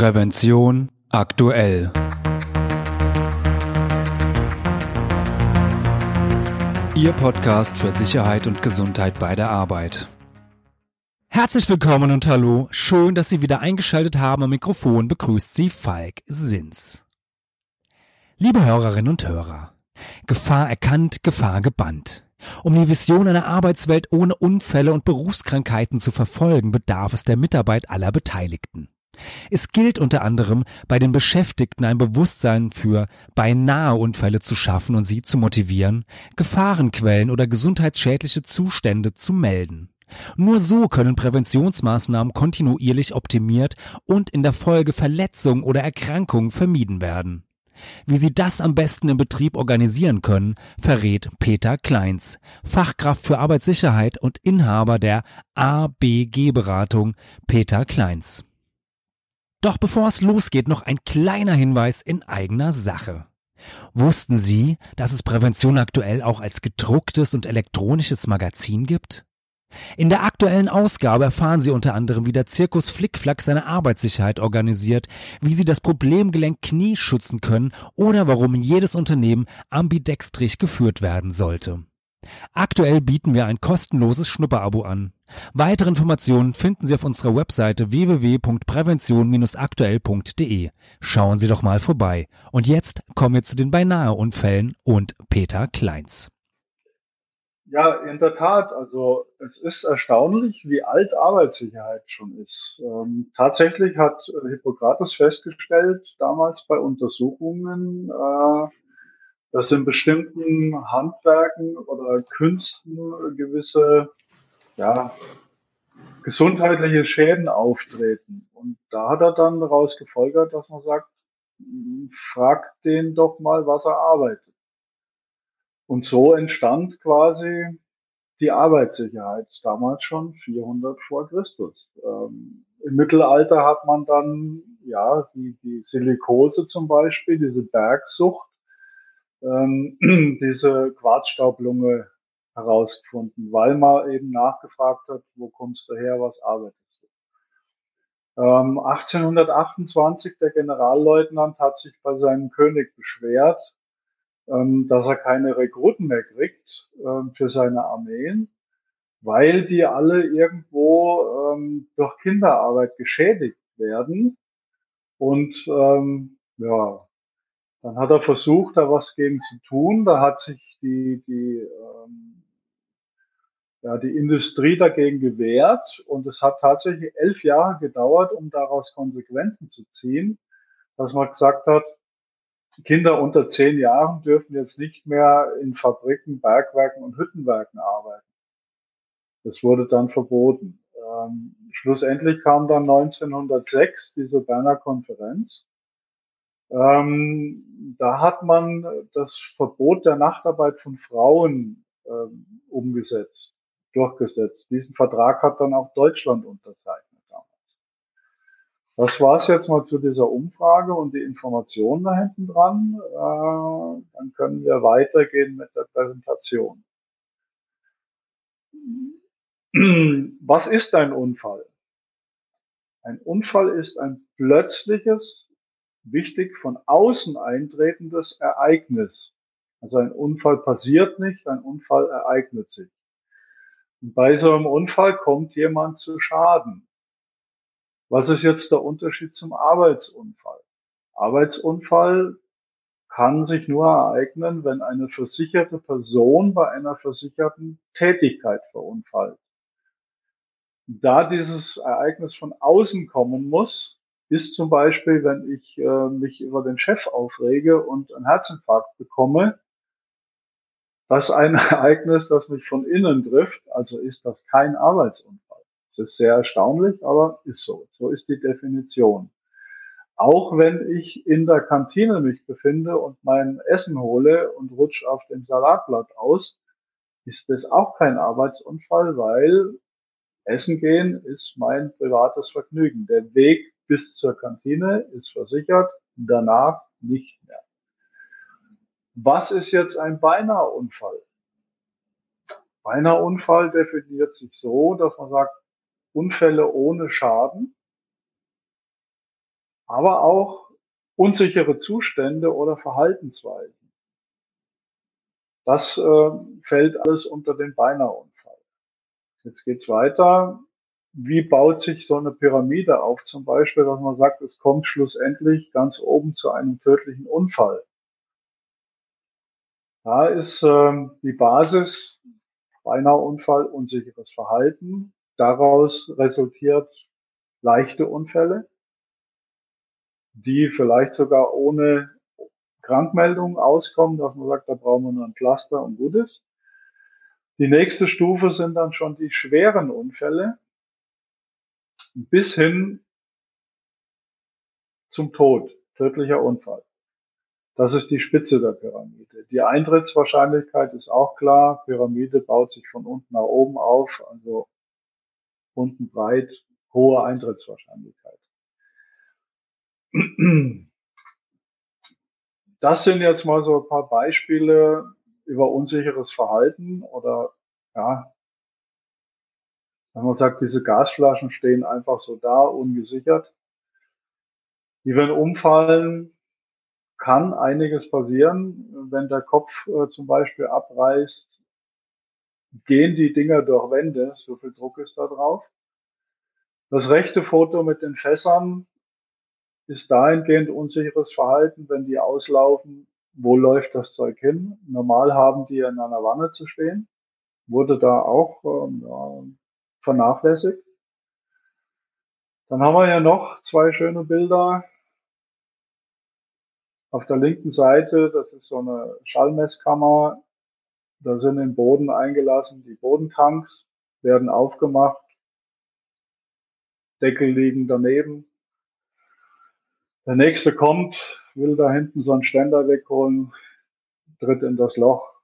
Prävention aktuell. Ihr Podcast für Sicherheit und Gesundheit bei der Arbeit. Herzlich willkommen und hallo. Schön, dass Sie wieder eingeschaltet haben. Am Mikrofon begrüßt Sie Falk Sins. Liebe Hörerinnen und Hörer, Gefahr erkannt, Gefahr gebannt. Um die Vision einer Arbeitswelt ohne Unfälle und Berufskrankheiten zu verfolgen, bedarf es der Mitarbeit aller Beteiligten. Es gilt unter anderem, bei den Beschäftigten ein Bewusstsein für beinahe Unfälle zu schaffen und sie zu motivieren, Gefahrenquellen oder gesundheitsschädliche Zustände zu melden. Nur so können Präventionsmaßnahmen kontinuierlich optimiert und in der Folge Verletzungen oder Erkrankungen vermieden werden. Wie Sie das am besten im Betrieb organisieren können, verrät Peter Kleins, Fachkraft für Arbeitssicherheit und Inhaber der ABG-Beratung Peter Kleins. Doch bevor es losgeht, noch ein kleiner Hinweis in eigener Sache. Wussten Sie, dass es Prävention aktuell auch als gedrucktes und elektronisches Magazin gibt? In der aktuellen Ausgabe erfahren Sie unter anderem, wie der Zirkus Flickflack seine Arbeitssicherheit organisiert, wie Sie das Problemgelenk Knie schützen können oder warum jedes Unternehmen ambidextrig geführt werden sollte. Aktuell bieten wir ein kostenloses Schnupperabo an. Weitere Informationen finden Sie auf unserer Webseite www.prävention-aktuell.de. Schauen Sie doch mal vorbei. Und jetzt kommen wir zu den Beinahe-Unfällen und Peter Kleins. Ja, in der Tat. Also es ist erstaunlich, wie alt Arbeitssicherheit schon ist. Ähm, tatsächlich hat Hippokrates festgestellt, damals bei Untersuchungen, äh, dass in bestimmten Handwerken oder Künsten gewisse ja, gesundheitliche Schäden auftreten. Und da hat er dann daraus gefolgert, dass man sagt, fragt den doch mal, was er arbeitet. Und so entstand quasi die Arbeitssicherheit, damals schon 400 vor Christus. Ähm, Im Mittelalter hat man dann, ja, die, die Silikose zum Beispiel, diese Bergsucht, ähm, diese Quarzstaublunge herausgefunden, weil man eben nachgefragt hat, wo kommst du her, was arbeitest du. Ähm, 1828, der Generalleutnant hat sich bei seinem König beschwert, ähm, dass er keine Rekruten mehr kriegt ähm, für seine Armeen, weil die alle irgendwo ähm, durch Kinderarbeit geschädigt werden. Und ähm, ja, dann hat er versucht, da was gegen zu tun. Da hat sich die, die, ähm, ja, die Industrie dagegen gewehrt und es hat tatsächlich elf Jahre gedauert, um daraus Konsequenzen zu ziehen, dass man gesagt hat, Kinder unter zehn Jahren dürfen jetzt nicht mehr in Fabriken, Bergwerken und Hüttenwerken arbeiten. Das wurde dann verboten. Ähm, schlussendlich kam dann 1906 diese Berner Konferenz ähm, da hat man das Verbot der Nachtarbeit von Frauen ähm, umgesetzt, durchgesetzt. Diesen Vertrag hat dann auch Deutschland unterzeichnet damals. Das war's jetzt mal zu dieser Umfrage und die Informationen da hinten dran. Äh, dann können wir weitergehen mit der Präsentation. Was ist ein Unfall? Ein Unfall ist ein plötzliches wichtig, von außen eintretendes Ereignis. Also ein Unfall passiert nicht, ein Unfall ereignet sich. Und bei so einem Unfall kommt jemand zu Schaden. Was ist jetzt der Unterschied zum Arbeitsunfall? Arbeitsunfall kann sich nur ereignen, wenn eine versicherte Person bei einer versicherten Tätigkeit verunfallt. Da dieses Ereignis von außen kommen muss, ist zum Beispiel, wenn ich äh, mich über den Chef aufrege und einen Herzinfarkt bekomme, das ein Ereignis, das mich von innen trifft, also ist das kein Arbeitsunfall. Das ist sehr erstaunlich, aber ist so. So ist die Definition. Auch wenn ich in der Kantine mich befinde und mein Essen hole und rutsche auf dem Salatblatt aus, ist das auch kein Arbeitsunfall, weil Essen gehen ist mein privates Vergnügen. Der Weg bis zur Kantine ist versichert, danach nicht mehr. Was ist jetzt ein Beinaheunfall? Beinaheunfall definiert sich so, dass man sagt, Unfälle ohne Schaden. aber auch unsichere Zustände oder Verhaltensweisen. Das äh, fällt alles unter den Beinahe-Unfall. Jetzt geht's weiter. Wie baut sich so eine Pyramide auf? Zum Beispiel, dass man sagt, es kommt schlussendlich ganz oben zu einem tödlichen Unfall. Da ist äh, die Basis Beinahe-Unfall, unsicheres Verhalten. Daraus resultiert leichte Unfälle, die vielleicht sogar ohne Krankmeldung auskommen, dass man sagt, da brauchen wir nur ein Pflaster und gut ist. Die nächste Stufe sind dann schon die schweren Unfälle bis hin zum Tod, tödlicher Unfall. Das ist die Spitze der Pyramide. Die Eintrittswahrscheinlichkeit ist auch klar. Pyramide baut sich von unten nach oben auf, also unten breit, hohe Eintrittswahrscheinlichkeit. Das sind jetzt mal so ein paar Beispiele über unsicheres Verhalten oder ja, wenn man sagt, diese Gasflaschen stehen einfach so da, ungesichert. Die werden umfallen, kann einiges passieren. Wenn der Kopf äh, zum Beispiel abreißt, gehen die Dinger durch Wände, so viel Druck ist da drauf. Das rechte Foto mit den Fässern ist dahingehend unsicheres Verhalten, wenn die auslaufen, wo läuft das Zeug hin? Normal haben die in einer Wanne zu stehen. Wurde da auch ähm, vernachlässigt. Dann haben wir ja noch zwei schöne Bilder. Auf der linken Seite, das ist so eine Schallmesskammer. Da sind im Boden eingelassen die Bodentanks, werden aufgemacht. Deckel liegen daneben. Der nächste kommt, will da hinten so einen Ständer wegholen, tritt in das Loch,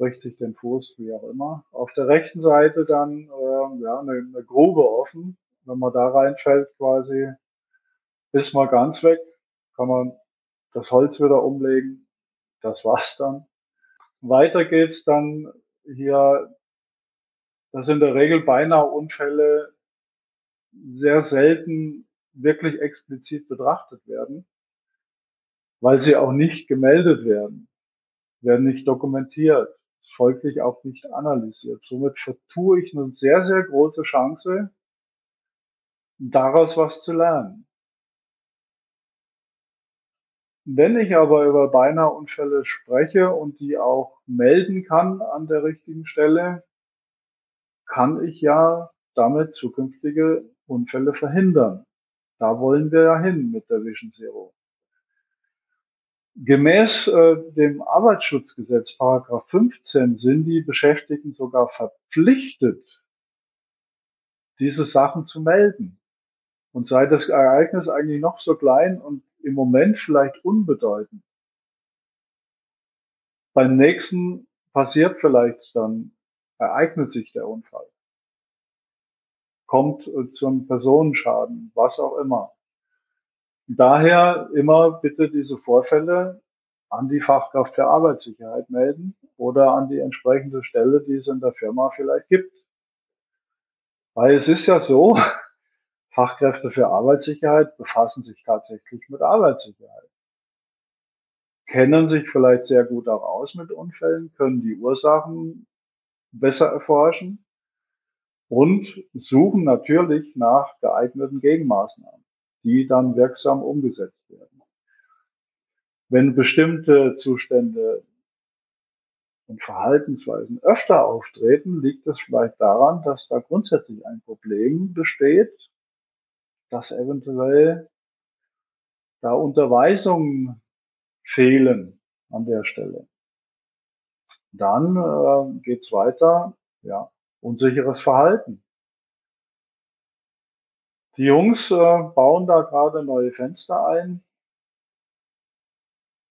bricht sich den Fuß, wie auch immer. Auf der rechten Seite dann äh, ja, eine, eine Grube offen. Wenn man da reinfällt quasi, ist man ganz weg, kann man das Holz wieder umlegen. Das war's dann. Weiter geht's dann hier, das sind in der Regel beinahe Unfälle, sehr selten wirklich explizit betrachtet werden, weil sie auch nicht gemeldet werden, werden nicht dokumentiert, folglich auch nicht analysiert. Somit vertue ich eine sehr, sehr große Chance, daraus was zu lernen. Wenn ich aber über beinahe Unfälle spreche und die auch melden kann an der richtigen Stelle, kann ich ja damit zukünftige Unfälle verhindern. Da wollen wir ja hin mit der Vision Zero. Gemäß äh, dem Arbeitsschutzgesetz, Paragraph 15, sind die Beschäftigten sogar verpflichtet, diese Sachen zu melden. Und sei das Ereignis eigentlich noch so klein und im Moment vielleicht unbedeutend. Beim nächsten passiert vielleicht dann, ereignet sich der Unfall kommt äh, zum Personenschaden, was auch immer. Daher immer bitte diese Vorfälle an die Fachkraft für Arbeitssicherheit melden oder an die entsprechende Stelle, die es in der Firma vielleicht gibt. Weil es ist ja so, Fachkräfte für Arbeitssicherheit befassen sich tatsächlich mit Arbeitssicherheit. Kennen sich vielleicht sehr gut auch aus mit Unfällen, können die Ursachen besser erforschen und suchen natürlich nach geeigneten Gegenmaßnahmen, die dann wirksam umgesetzt werden. Wenn bestimmte Zustände und Verhaltensweisen öfter auftreten, liegt es vielleicht daran, dass da grundsätzlich ein Problem besteht, dass eventuell da Unterweisungen fehlen an der Stelle. Dann äh, geht's weiter. Ja, unsicheres Verhalten. Die Jungs äh, bauen da gerade neue Fenster ein.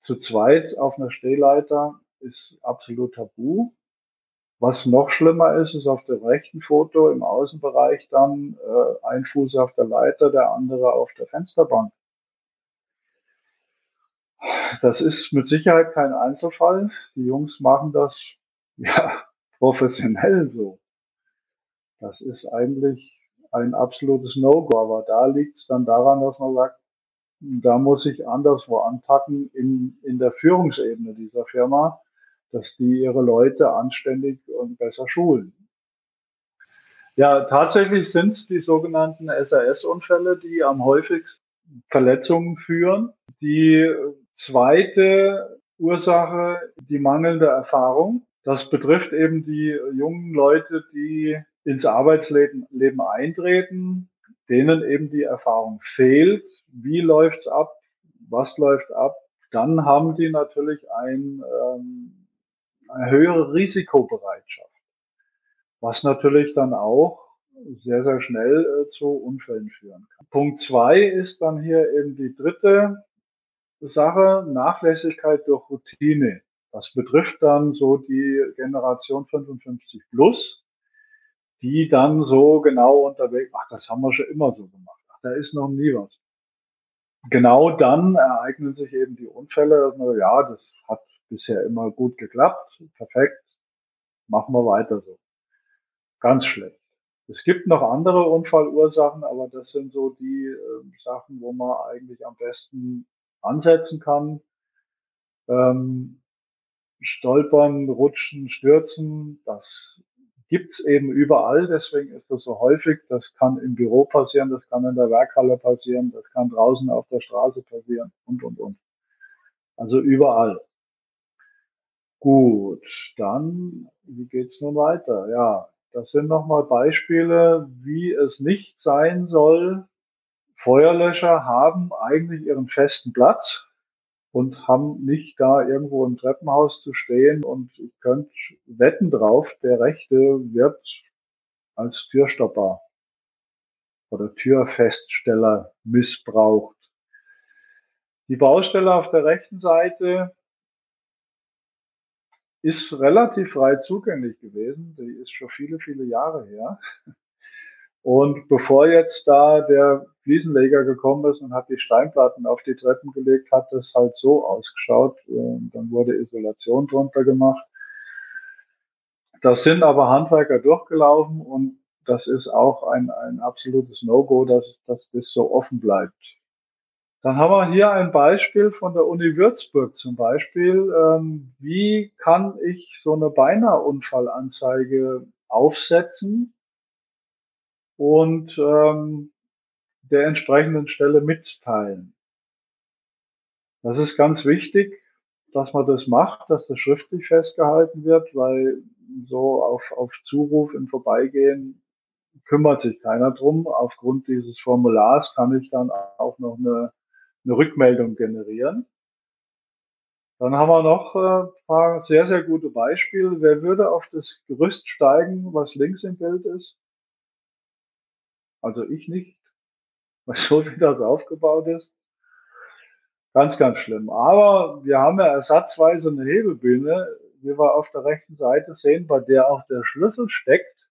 Zu zweit auf einer Stehleiter ist absolut tabu. Was noch schlimmer ist, ist auf dem rechten Foto im Außenbereich dann äh, ein Fuß auf der Leiter, der andere auf der Fensterbank. Das ist mit Sicherheit kein Einzelfall. Die Jungs machen das ja professionell so. Das ist eigentlich ein absolutes No-Go. Aber da liegt es dann daran, dass man sagt, da muss ich anderswo anpacken in, in der Führungsebene dieser Firma, dass die ihre Leute anständig und besser schulen. Ja, tatsächlich sind es die sogenannten SAS-Unfälle, die am häufigsten Verletzungen führen. Die zweite Ursache, die mangelnde Erfahrung. Das betrifft eben die jungen Leute, die ins Arbeitsleben Leben eintreten, denen eben die Erfahrung fehlt. Wie läuft's ab? Was läuft ab? Dann haben die natürlich ein, ähm, eine höhere Risikobereitschaft was natürlich dann auch sehr, sehr schnell äh, zu Unfällen führen kann. Punkt zwei ist dann hier eben die dritte Sache, Nachlässigkeit durch Routine. Das betrifft dann so die Generation 55 plus, die dann so genau unterwegs, ach, das haben wir schon immer so gemacht, ach, da ist noch nie was. Genau dann ereignen sich eben die Unfälle, ja, das hat bisher immer gut geklappt, perfekt, machen wir weiter so. Ganz schlecht. Es gibt noch andere Unfallursachen, aber das sind so die äh, Sachen, wo man eigentlich am besten ansetzen kann. Ähm, Stolpern, Rutschen, Stürzen, das gibt's eben überall, deswegen ist das so häufig. Das kann im Büro passieren, das kann in der Werkhalle passieren, das kann draußen auf der Straße passieren und, und, und. Also überall. Gut, dann, wie geht's nun weiter? Ja, das sind nochmal Beispiele, wie es nicht sein soll. Feuerlöscher haben eigentlich ihren festen Platz und haben nicht da irgendwo im Treppenhaus zu stehen und ich könnte wetten drauf, der Rechte wird als Türstopper oder Türfeststeller missbraucht. Die Baustelle auf der rechten Seite ist relativ frei zugänglich gewesen. Die ist schon viele, viele Jahre her. Und bevor jetzt da der Fliesenleger gekommen ist und hat die Steinplatten auf die Treppen gelegt, hat das halt so ausgeschaut. Dann wurde Isolation drunter gemacht. Das sind aber Handwerker durchgelaufen und das ist auch ein, ein absolutes No-Go, dass, dass das so offen bleibt. Dann haben wir hier ein Beispiel von der Uni Würzburg zum Beispiel. Ähm, wie kann ich so eine Beinahe-Unfallanzeige aufsetzen und ähm, der entsprechenden Stelle mitteilen? Das ist ganz wichtig, dass man das macht, dass das schriftlich festgehalten wird, weil so auf, auf Zuruf im Vorbeigehen kümmert sich keiner drum. Aufgrund dieses Formulars kann ich dann auch noch eine eine Rückmeldung generieren. Dann haben wir noch ein äh, paar sehr, sehr gute Beispiele. Wer würde auf das Gerüst steigen, was links im Bild ist? Also ich nicht, so wie das aufgebaut ist. Ganz, ganz schlimm. Aber wir haben ja ersatzweise eine Hebebühne, wie wir auf der rechten Seite sehen, bei der auch der Schlüssel steckt,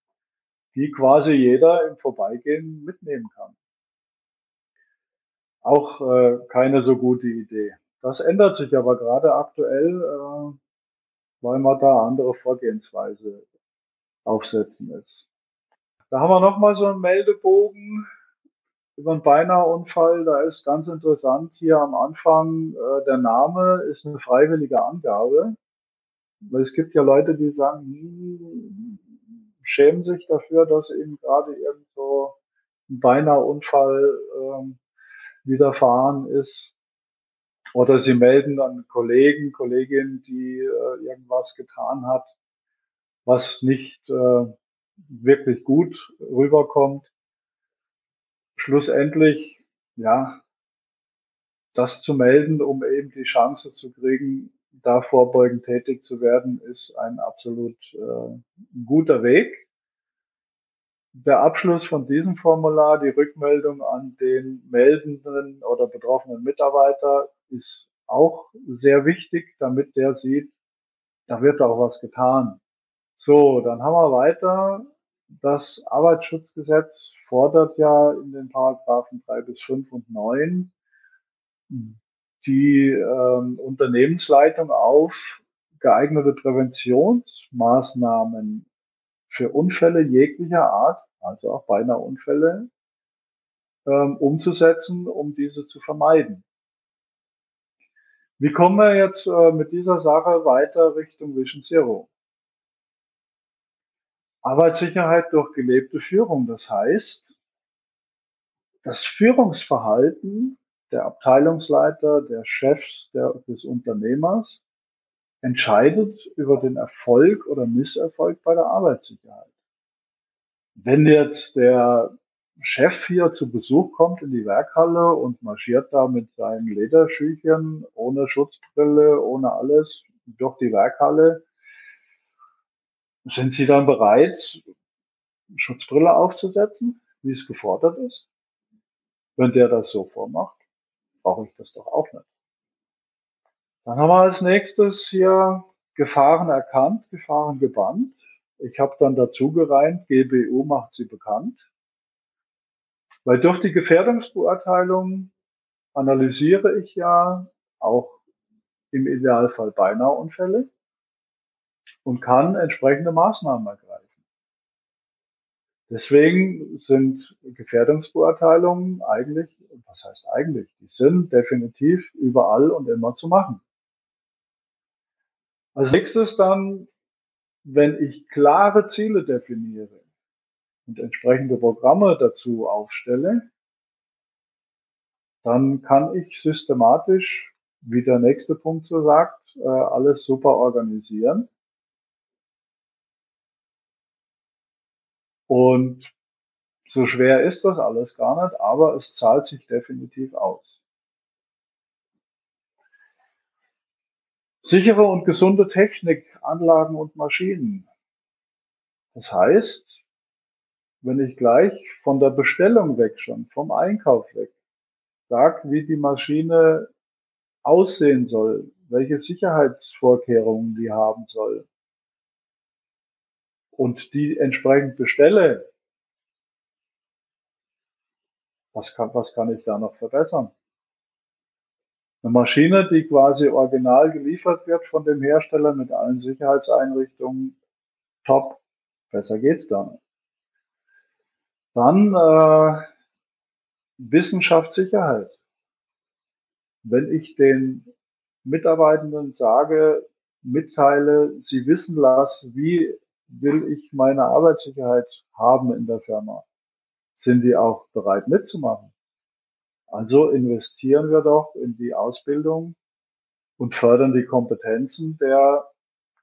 die quasi jeder im Vorbeigehen mitnehmen kann auch äh, keine so gute Idee. Das ändert sich aber gerade aktuell, äh, weil man da andere Vorgehensweise aufsetzen ist. Da haben wir nochmal so einen Meldebogen über einen Beinahe-Unfall. Da ist ganz interessant hier am Anfang, äh, der Name ist eine freiwillige Angabe. Weil es gibt ja Leute, die sagen, hm, schämen sich dafür, dass eben gerade irgend so ein Beinahe-Unfall ähm, widerfahren ist. Oder sie melden dann Kollegen, Kolleginnen, die äh, irgendwas getan hat, was nicht äh, wirklich gut rüberkommt. Schlussendlich, ja, das zu melden, um eben die Chance zu kriegen, da vorbeugend tätig zu werden, ist ein absolut äh, guter Weg der Abschluss von diesem Formular, die Rückmeldung an den meldenden oder betroffenen Mitarbeiter ist auch sehr wichtig, damit der sieht, da wird auch was getan. So, dann haben wir weiter. Das Arbeitsschutzgesetz fordert ja in den Paragraphen 3 bis 5 und 9 die ähm, Unternehmensleitung auf, geeignete Präventionsmaßnahmen für Unfälle jeglicher Art also auch beinahe Unfälle, ähm, umzusetzen, um diese zu vermeiden. Wie kommen wir jetzt äh, mit dieser Sache weiter Richtung Vision Zero? Arbeitssicherheit durch gelebte Führung. Das heißt, das Führungsverhalten der Abteilungsleiter, der Chefs der, des Unternehmers entscheidet über den Erfolg oder Misserfolg bei der Arbeitssicherheit. Wenn jetzt der Chef hier zu Besuch kommt in die Werkhalle und marschiert da mit seinen Lederschüchen ohne Schutzbrille, ohne alles durch die Werkhalle, sind Sie dann bereit, Schutzbrille aufzusetzen, wie es gefordert ist? Wenn der das so vormacht, brauche ich das doch auch nicht. Dann haben wir als nächstes hier Gefahren erkannt, Gefahren gebannt. Ich habe dann dazu gereimt, GBU macht sie bekannt. Weil durch die Gefährdungsbeurteilung analysiere ich ja auch im Idealfall beinahe Unfälle und kann entsprechende Maßnahmen ergreifen. Deswegen sind Gefährdungsbeurteilungen eigentlich, was heißt eigentlich, die sind definitiv überall und immer zu machen. Als nächstes dann, wenn ich klare Ziele definiere und entsprechende Programme dazu aufstelle, dann kann ich systematisch, wie der nächste Punkt so sagt, äh, alles super organisieren. Und so schwer ist das alles gar nicht, aber es zahlt sich definitiv aus. Sichere und gesunde Technik, Anlagen und Maschinen. Das heißt, wenn ich gleich von der Bestellung weg schon, vom Einkauf weg, sag, wie die Maschine aussehen soll, welche Sicherheitsvorkehrungen die haben soll und die entsprechend bestelle, was kann, was kann ich da noch verbessern? Eine Maschine, die quasi original geliefert wird von dem Hersteller mit allen Sicherheitseinrichtungen, top. Besser geht's da nicht. Dann äh, Wissenschaftssicherheit. Wenn ich den Mitarbeitenden sage, mitteile, sie wissen lasse, wie will ich meine Arbeitssicherheit haben in der Firma, sind die auch bereit mitzumachen. Also investieren wir doch in die Ausbildung und fördern die Kompetenzen der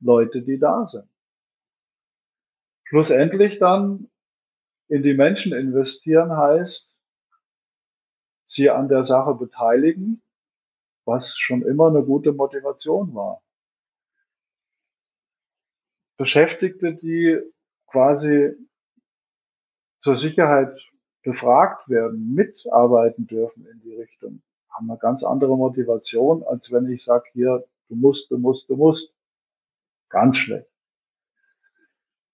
Leute, die da sind. Schlussendlich dann in die Menschen investieren heißt, sie an der Sache beteiligen, was schon immer eine gute Motivation war. Beschäftigte, die quasi zur Sicherheit befragt werden, mitarbeiten dürfen in die Richtung, haben eine ganz andere Motivation, als wenn ich sage, hier, du musst, du musst, du musst. Ganz schlecht.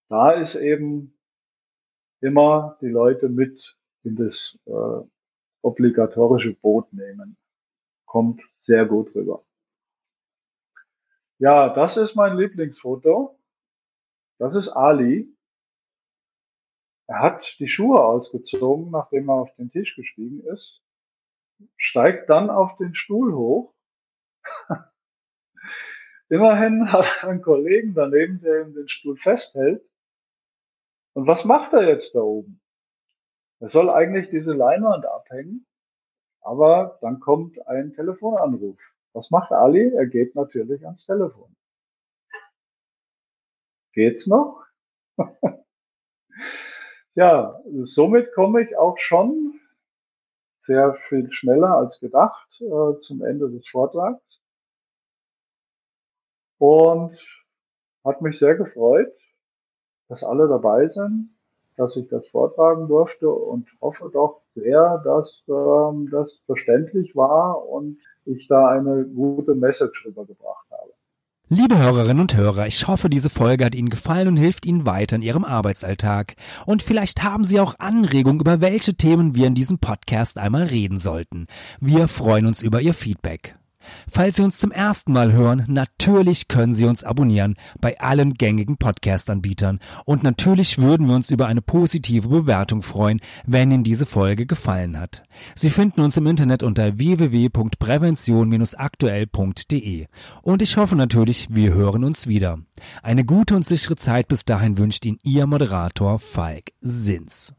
Da ist eben immer die Leute mit in das äh, obligatorische Boot nehmen. Kommt sehr gut rüber. Ja, das ist mein Lieblingsfoto. Das ist Ali. Er hat die Schuhe ausgezogen, nachdem er auf den Tisch gestiegen ist, steigt dann auf den Stuhl hoch. Immerhin hat er einen Kollegen daneben, der ihm den Stuhl festhält. Und was macht er jetzt da oben? Er soll eigentlich diese Leinwand abhängen, aber dann kommt ein Telefonanruf. Was macht Ali? Er geht natürlich ans Telefon. Geht's noch? Ja, somit komme ich auch schon sehr viel schneller als gedacht äh, zum Ende des Vortrags. Und hat mich sehr gefreut, dass alle dabei sind, dass ich das vortragen durfte und hoffe doch sehr, dass ähm, das verständlich war und ich da eine gute Message rübergebracht habe. Liebe Hörerinnen und Hörer, ich hoffe, diese Folge hat Ihnen gefallen und hilft Ihnen weiter in Ihrem Arbeitsalltag. Und vielleicht haben Sie auch Anregungen, über welche Themen wir in diesem Podcast einmal reden sollten. Wir freuen uns über Ihr Feedback. Falls Sie uns zum ersten Mal hören, natürlich können Sie uns abonnieren bei allen gängigen Podcast-Anbietern und natürlich würden wir uns über eine positive Bewertung freuen, wenn Ihnen diese Folge gefallen hat. Sie finden uns im Internet unter www.prävention-aktuell.de und ich hoffe natürlich, wir hören uns wieder. Eine gute und sichere Zeit bis dahin wünscht Ihnen Ihr Moderator Falk Sins.